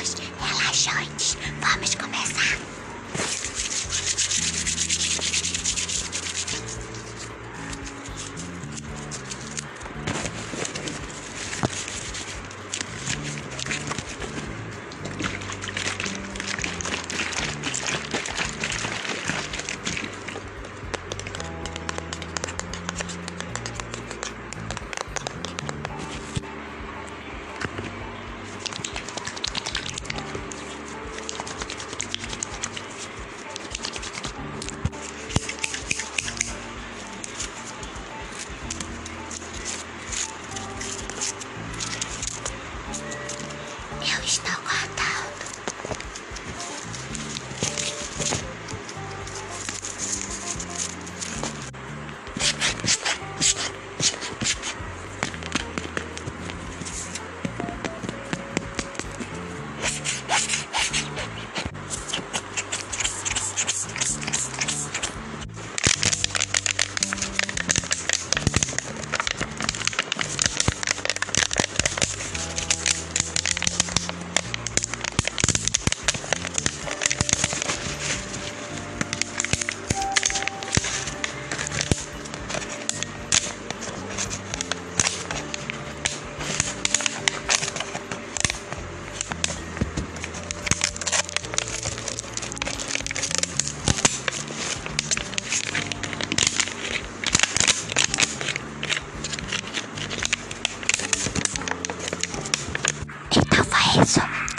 relaxantes. Vamos começar. 用意した没错。